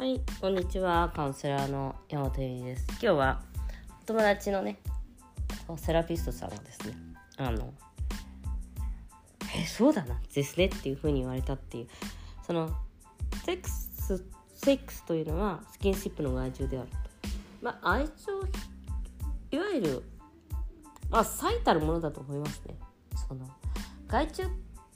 はい、こんにちは。カウンセラーの山本由美です。今日はお友達のね、セラピストさんがですね、あの、え、そうだな、ですねっていうふうに言われたっていう、その、セックス、セックスというのはスキンシップの害虫であると。まあ、愛情、いわゆる、まあ、最たるものだと思いますね。その、害虫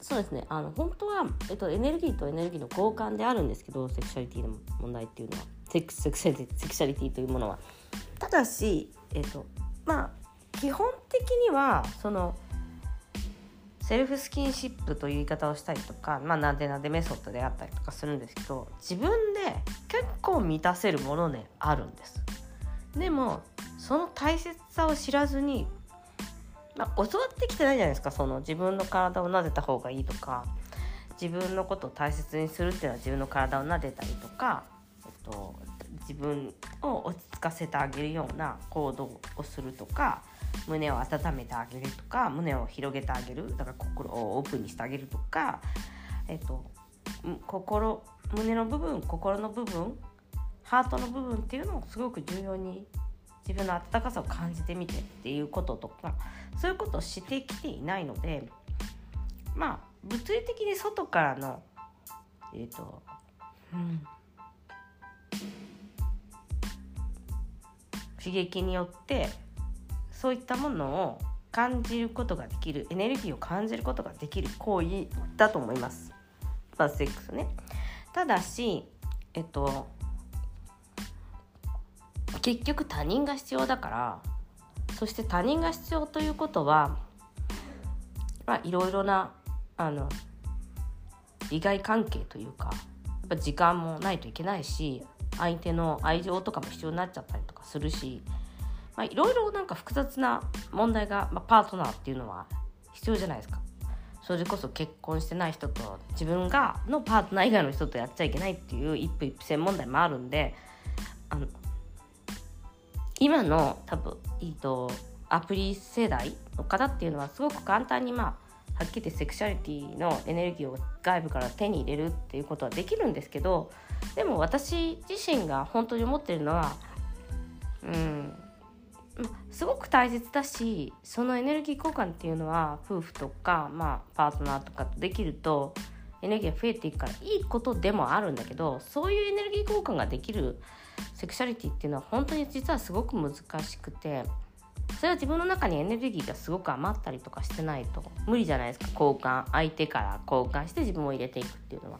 そうですね。あの本当は、えっと、エネルギーとエネルギーの交換であるんですけどセクシャリティの問題っていうのは。セクスセクシャリティセクシャリティというものは。ただし、えっと、まあ基本的にはそのセルフスキンシップという言い方をしたりとか、まあ、なでなでメソッドであったりとかするんですけど自分で結構満たせるものであるんです。でもその大切さを知らずにまあ、教わってきてないじゃないですか。その自分の体を撫でた方がいいとか自分のことを大切にするっていうのは自分の体を撫でたりとか、えっと、自分を落ち着かせてあげるような行動をするとか胸を温めてあげるとか胸を広げてあげるだから心をオープンにしてあげるとか、えっと、心胸の部分心の部分ハートの部分っていうのをすごく重要に自分の温かさを感じてみてっていうこととかそういうことをしてきていないのでまあ物理的に外からのえっ、ー、とうん刺激によってそういったものを感じることができるエネルギーを感じることができる行為だと思います。まあ、セックスねただしえっと結局他人が必要だからそして他人が必要ということはまあいろいろなあの利害関係というかやっぱ時間もないといけないし相手の愛情とかも必要になっちゃったりとかするしいろいろなんか複雑な問題が、まあ、パートナーっていうのは必要じゃないですか。それこそ結婚してない人と自分がのパートナー以外の人とやっちゃいけないっていう一夫一夫制問題もあるんで今の多分、えーと、アプリ世代の方っていうのはすごく簡単にまあはっきり言ってセクシャリティのエネルギーを外部から手に入れるっていうことはできるんですけどでも私自身が本当に思ってるのはうんすごく大切だしそのエネルギー交換っていうのは夫婦とか、まあ、パートナーとかとできるとエネルギーが増えていくからいいことでもあるんだけどそういうエネルギー交換ができるセクシャリティっていうのは本当に実はすごく難しくてそれは自分の中にエネルギーがすごく余ったりとかしてないと無理じゃないですか交換相手から交換して自分を入れていくっていうのは。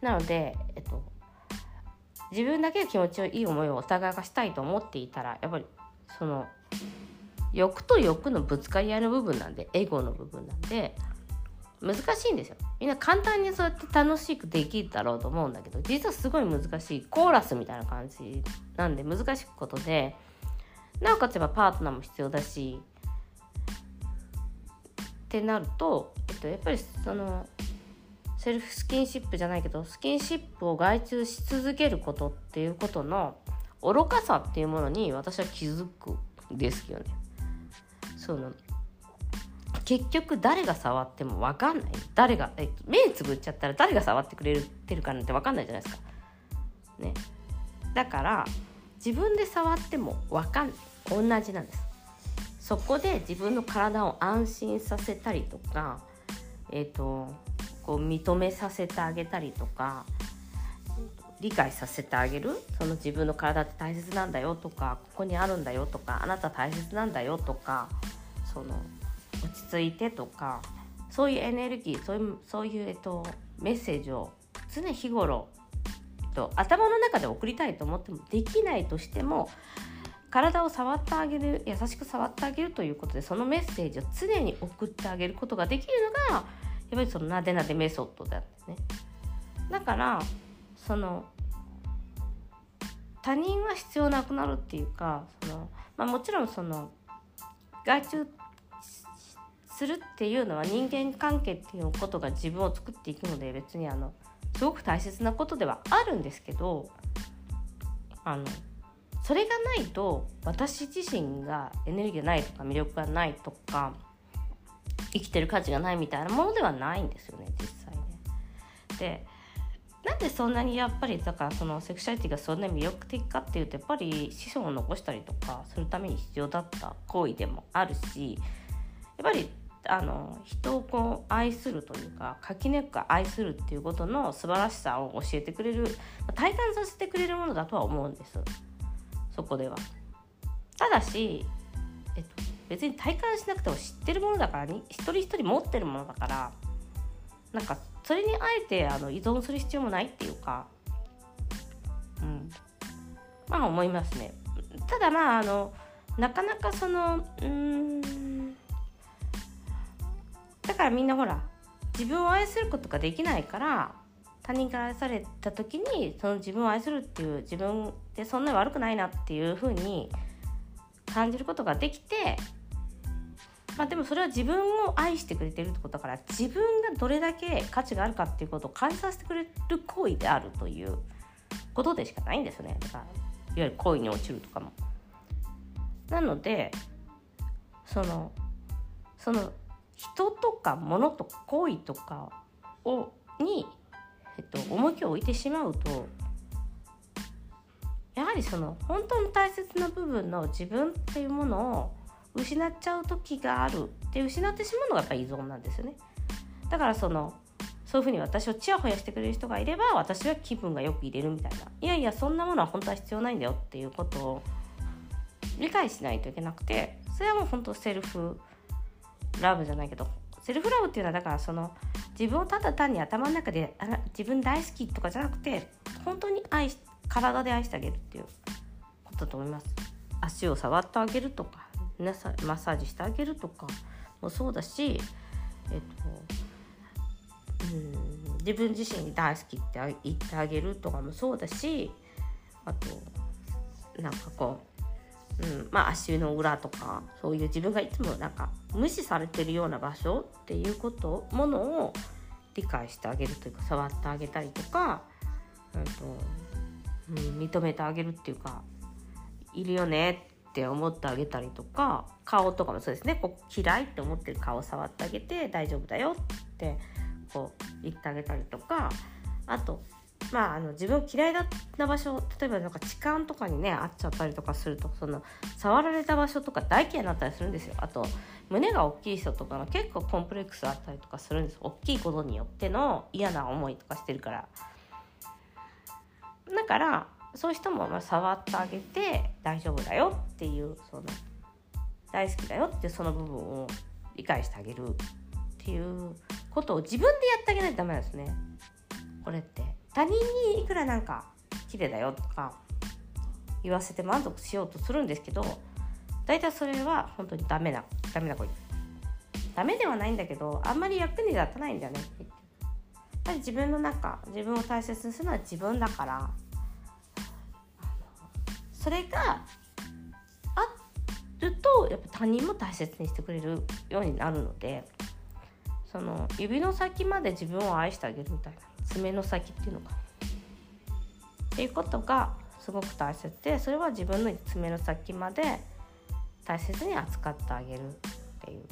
なので、えっと、自分だけが気持ちいい思いをお互いがしたいと思っていたらやっぱりその欲と欲のぶつかり合いの部分なんでエゴの部分なんで難しいんですよ。みんな簡単にそうやって楽しくできるだろうと思うんだけど実はすごい難しい。コーラスみたいな感じなんで難しいことでなおかつやっぱパートナーも必要だしってなると、えっと、やっぱりそのセルフスキンシップじゃないけどスキンシップを外注し続けることっていうことの愚かさっていうものに私は気づくですよね。その。結局誰が触っても分かんない誰がえ目つぶっちゃったら誰が触ってくれてるかなんて分かんないじゃないですか。ね、だから自分で触っても分かんない同じなんです。そこで自分の体を安心させたりとか、えーと、こう認めさせてあげたりとか理解させてあげるその自分の体って大切なんだよとかここにあるんだよとかあなた大切なんだよとかその落ち着いてとかそういうエネルギーそういうそういう、えっと、メッセージを常日頃、と、頭の中で送りたいと思ってもできないとしても体を触ってあげる優しく触ってあげるということでそのメッセージを常に送ってあげることができるのがやっぱりそのなでなでメソッドだってね。だからその他人は必要なくなるっていうかその、まあ、もちろんその外注するっていうのは人間関係っていうことが自分を作っていくので別にあのすごく大切なことではあるんですけどあのそれがないと私自身がエネルギーがないとか魅力がないとか生きてる価値がないみたいなものではないんですよね実際ね。でなんでそんなにやっぱりだからそのセクシャリティがそんなに魅力的かっていうとやっぱり子孫を残したりとかするために必要だった行為でもあるしやっぱりあの人をこう愛するというか垣根深く愛するっていうことの素晴らしさを教えてくれる体感させてくれるものだとは思うんですそこでは。ただし、えっと、別に体感しなくても知ってるものだからに一人一人持ってるものだからなんかそれにあえてあの依存する必要もないっていうか、うん、まあ思いますね。ただまああのなかなかそのうんだからみんなほら自分を愛することができないから他人から愛された時にその自分を愛するっていう自分でそんなに悪くないなっていうふうに感じることができてまあ、でもそれは自分を愛してくれてるってことだから自分がどれだけ価値があるかっていうことを感じさせてくれる行為であるということでしかないんですよねだからいわゆる恋に落ちるとかも。なのでそのその人とか物とか行為とかをに、えっと、重きを置いてしまうとやはりその本当の大切な部分の自分っていうものを失っちゃう時があるで失ってしまうのがやっぱり依存なんですよね。だからそのそういうふうに私をちやほやしてくれる人がいれば私は気分がよく入れるみたいな。いやいやそんなものは本当は必要ないんだよっていうことを理解しないといけなくてそれはもう本当セルフラブじゃないけどセルフラブっていうのはだからその自分をただ単に頭の中であら自分大好きとかじゃなくて本当に愛し体で愛してあげるっていうことだと思います。足を触ってあげるとかマッサージしてあげるとかもそうだし、えっとうん、自分自身に大好きって言ってあげるとかもそうだしあとなんかこう、うんまあ、足の裏とかそういう自分がいつもなんか無視されてるような場所っていうことものを理解してあげるというか触ってあげたりとか、うんとうん、認めてあげるっていうかいるよねって思ってあげたりとか顔とかもそうですね。こう嫌いって思ってる顔を触ってあげて大丈夫だよってこう言ってあげたりとかあとまあ、あの自分嫌いな場所例えばなんか痴漢とかにねあっちゃったりとかするとその触られた場所とか大嫌いになったりするんですよ。あと胸が大きい人とかの結構コンプレックスあったりとかするんです。大きいことによっての嫌な思いとかしてるから。だからそういう人もまあ触ってあげて大丈夫だよっていうその大好きだよっていうその部分を理解してあげるっていうことを自分でやってあげないとダメなんですね。これって。他人にいくらなんか綺麗だよとか言わせて満足しようとするんですけど大体それは本当にダメなダメな子ダメではないんだけどあんまり役に立たないんだよね。やっぱり自分の中自分を大切にするのは自分だから。それがあるとやっぱ他人も大切にしてくれるようになるのでその指の先まで自分を愛してあげるみたいな。爪の先っていうのかっていうことがすごく大切でそれは自分の爪の先まで大切に扱ってあげるっていう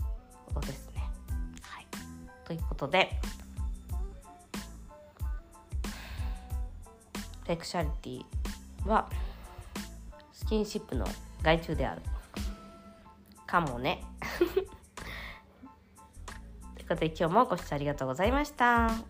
ことですね。はい、ということでセクシャリティはスキンシップの害虫であるかもね ということで今日もご視聴ありがとうございました。